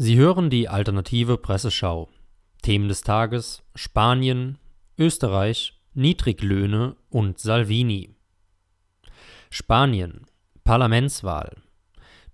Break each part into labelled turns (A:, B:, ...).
A: Sie hören die alternative Presseschau. Themen des Tages: Spanien, Österreich, Niedriglöhne und Salvini. Spanien. Parlamentswahl.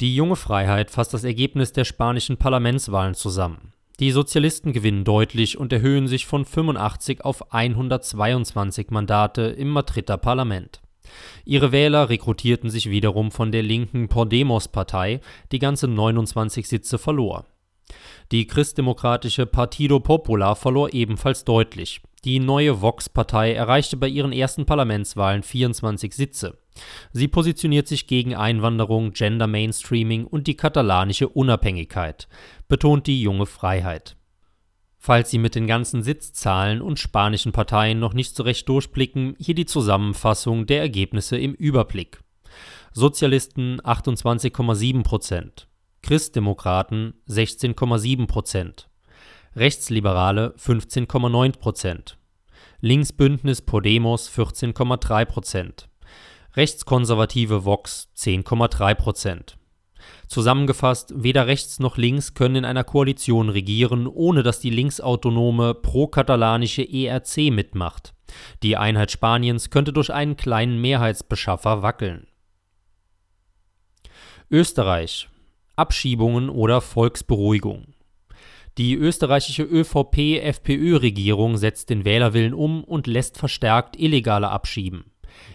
A: Die junge Freiheit fasst das Ergebnis der spanischen Parlamentswahlen zusammen. Die Sozialisten gewinnen deutlich und erhöhen sich von 85 auf 122 Mandate im Madrider Parlament. Ihre Wähler rekrutierten sich wiederum von der linken Podemos-Partei, die ganze 29 Sitze verlor. Die christdemokratische Partido Popular verlor ebenfalls deutlich. Die neue Vox-Partei erreichte bei ihren ersten Parlamentswahlen 24 Sitze. Sie positioniert sich gegen Einwanderung, Gender Mainstreaming und die katalanische Unabhängigkeit, betont die junge Freiheit. Falls Sie mit den ganzen Sitzzahlen und spanischen Parteien noch nicht so recht durchblicken, hier die Zusammenfassung der Ergebnisse im Überblick. Sozialisten 28,7 Prozent, Christdemokraten 16,7 Prozent, Rechtsliberale 15,9 Prozent, Linksbündnis Podemos 14,3 Prozent, Rechtskonservative Vox 10,3 Prozent. Zusammengefasst, weder rechts noch links können in einer Koalition regieren, ohne dass die linksautonome pro-katalanische ERC mitmacht. Die Einheit Spaniens könnte durch einen kleinen Mehrheitsbeschaffer wackeln. Österreich Abschiebungen oder Volksberuhigung. Die österreichische ÖVP-FPÖ-Regierung setzt den Wählerwillen um und lässt verstärkt Illegale abschieben.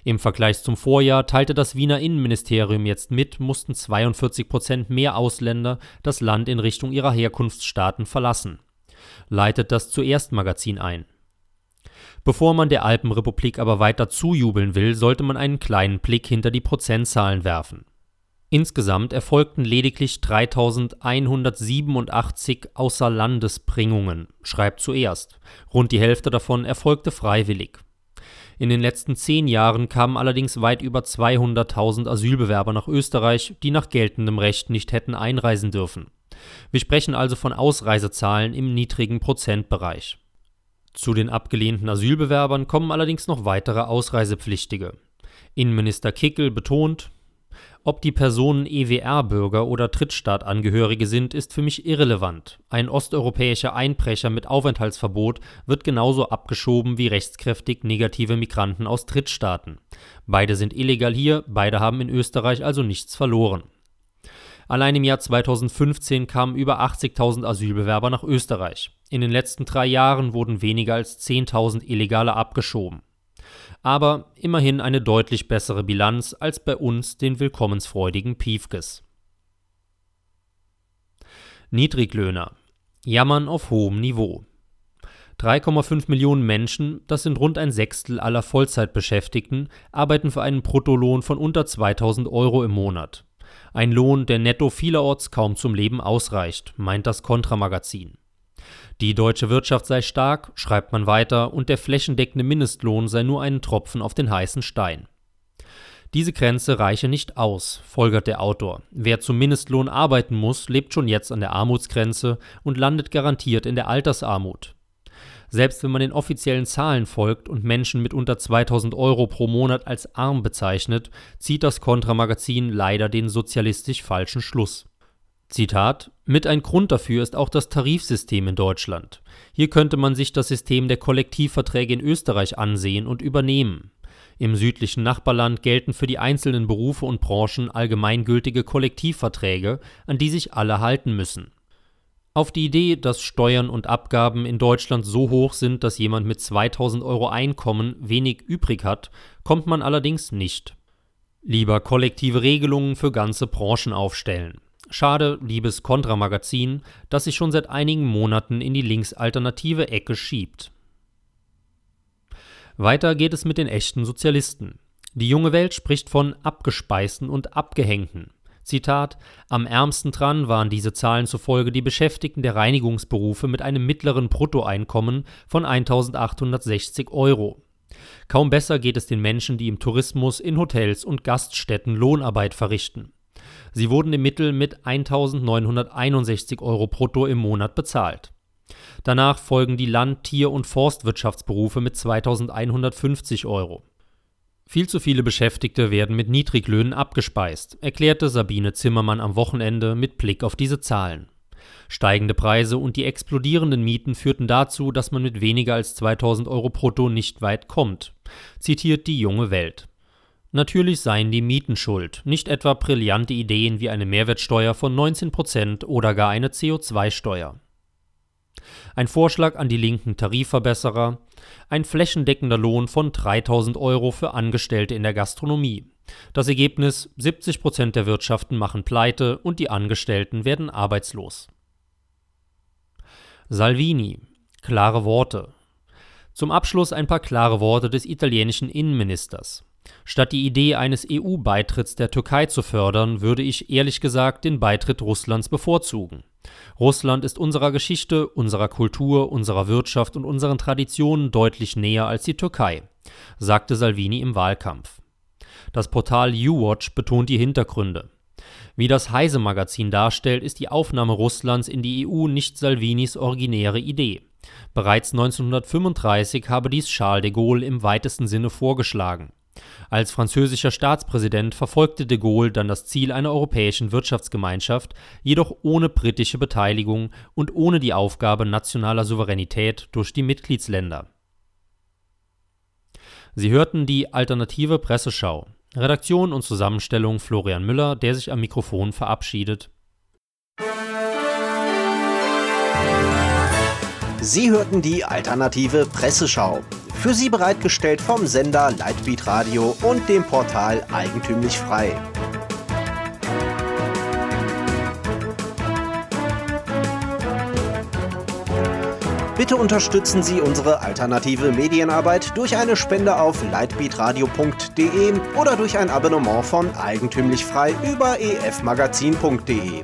A: Im Vergleich zum Vorjahr teilte das Wiener Innenministerium jetzt mit, mussten 42 Prozent mehr Ausländer das Land in Richtung ihrer Herkunftsstaaten verlassen. Leitet das zuerst Magazin ein. Bevor man der Alpenrepublik aber weiter zujubeln will, sollte man einen kleinen Blick hinter die Prozentzahlen werfen. Insgesamt erfolgten lediglich 3187 Außerlandesbringungen, schreibt zuerst. Rund die Hälfte davon erfolgte freiwillig. In den letzten zehn Jahren kamen allerdings weit über 200.000 Asylbewerber nach Österreich, die nach geltendem Recht nicht hätten einreisen dürfen. Wir sprechen also von Ausreisezahlen im niedrigen Prozentbereich. Zu den abgelehnten Asylbewerbern kommen allerdings noch weitere Ausreisepflichtige. Innenminister Kickel betont, ob die Personen EWR-Bürger oder Drittstaatangehörige sind, ist für mich irrelevant. Ein osteuropäischer Einbrecher mit Aufenthaltsverbot wird genauso abgeschoben wie rechtskräftig negative Migranten aus Drittstaaten. Beide sind illegal hier, beide haben in Österreich also nichts verloren. Allein im Jahr 2015 kamen über 80.000 Asylbewerber nach Österreich. In den letzten drei Jahren wurden weniger als 10.000 Illegale abgeschoben aber immerhin eine deutlich bessere Bilanz als bei uns den willkommensfreudigen Piefkes. Niedriglöhner. Jammern auf hohem Niveau. 3,5 Millionen Menschen, das sind rund ein Sechstel aller Vollzeitbeschäftigten, arbeiten für einen Bruttolohn von unter 2000 Euro im Monat. Ein Lohn, der netto vielerorts kaum zum Leben ausreicht, meint das Kontramagazin. Die deutsche Wirtschaft sei stark, schreibt man weiter, und der flächendeckende Mindestlohn sei nur ein Tropfen auf den heißen Stein. Diese Grenze reiche nicht aus, folgert der Autor. Wer zum Mindestlohn arbeiten muss, lebt schon jetzt an der Armutsgrenze und landet garantiert in der Altersarmut. Selbst wenn man den offiziellen Zahlen folgt und Menschen mit unter 2000 Euro pro Monat als arm bezeichnet, zieht das Kontramagazin leider den sozialistisch falschen Schluss. Zitat: Mit ein Grund dafür ist auch das Tarifsystem in Deutschland. Hier könnte man sich das System der Kollektivverträge in Österreich ansehen und übernehmen. Im südlichen Nachbarland gelten für die einzelnen Berufe und Branchen allgemeingültige Kollektivverträge, an die sich alle halten müssen. Auf die Idee, dass Steuern und Abgaben in Deutschland so hoch sind, dass jemand mit 2000 Euro Einkommen wenig übrig hat, kommt man allerdings nicht. Lieber kollektive Regelungen für ganze Branchen aufstellen. Schade, liebes Kontramagazin, das sich schon seit einigen Monaten in die linksalternative Ecke schiebt. Weiter geht es mit den echten Sozialisten. Die junge Welt spricht von Abgespeisten und Abgehängten. Zitat: Am ärmsten dran waren diese Zahlen zufolge die Beschäftigten der Reinigungsberufe mit einem mittleren Bruttoeinkommen von 1860 Euro. Kaum besser geht es den Menschen, die im Tourismus, in Hotels und Gaststätten Lohnarbeit verrichten. Sie wurden im Mittel mit 1961 Euro brutto im Monat bezahlt. Danach folgen die Land-, Tier- und Forstwirtschaftsberufe mit 2150 Euro. Viel zu viele Beschäftigte werden mit Niedriglöhnen abgespeist, erklärte Sabine Zimmermann am Wochenende mit Blick auf diese Zahlen. Steigende Preise und die explodierenden Mieten führten dazu, dass man mit weniger als 2000 Euro brutto nicht weit kommt, zitiert die junge Welt. Natürlich seien die Mieten schuld, nicht etwa brillante Ideen wie eine Mehrwertsteuer von 19 Prozent oder gar eine CO2-Steuer. Ein Vorschlag an die linken Tarifverbesserer, ein flächendeckender Lohn von 3000 Euro für Angestellte in der Gastronomie. Das Ergebnis: 70 Prozent der Wirtschaften machen Pleite und die Angestellten werden arbeitslos. Salvini. Klare Worte. Zum Abschluss ein paar klare Worte des italienischen Innenministers. Statt die Idee eines EU-Beitritts der Türkei zu fördern, würde ich ehrlich gesagt den Beitritt Russlands bevorzugen. Russland ist unserer Geschichte, unserer Kultur, unserer Wirtschaft und unseren Traditionen deutlich näher als die Türkei, sagte Salvini im Wahlkampf. Das Portal U-Watch betont die Hintergründe. Wie das Heise-Magazin darstellt, ist die Aufnahme Russlands in die EU nicht Salvinis originäre Idee. Bereits 1935 habe dies Charles de Gaulle im weitesten Sinne vorgeschlagen. Als französischer Staatspräsident verfolgte de Gaulle dann das Ziel einer europäischen Wirtschaftsgemeinschaft, jedoch ohne britische Beteiligung und ohne die Aufgabe nationaler Souveränität durch die Mitgliedsländer. Sie hörten die Alternative Presseschau. Redaktion und Zusammenstellung Florian Müller, der sich am Mikrofon verabschiedet.
B: Sie hörten die Alternative Presseschau. Für Sie bereitgestellt vom Sender Lightbeat Radio und dem Portal Eigentümlich Frei. Bitte unterstützen Sie unsere alternative Medienarbeit durch eine Spende auf lightbeatradio.de oder durch ein Abonnement von Eigentümlich Frei über efmagazin.de.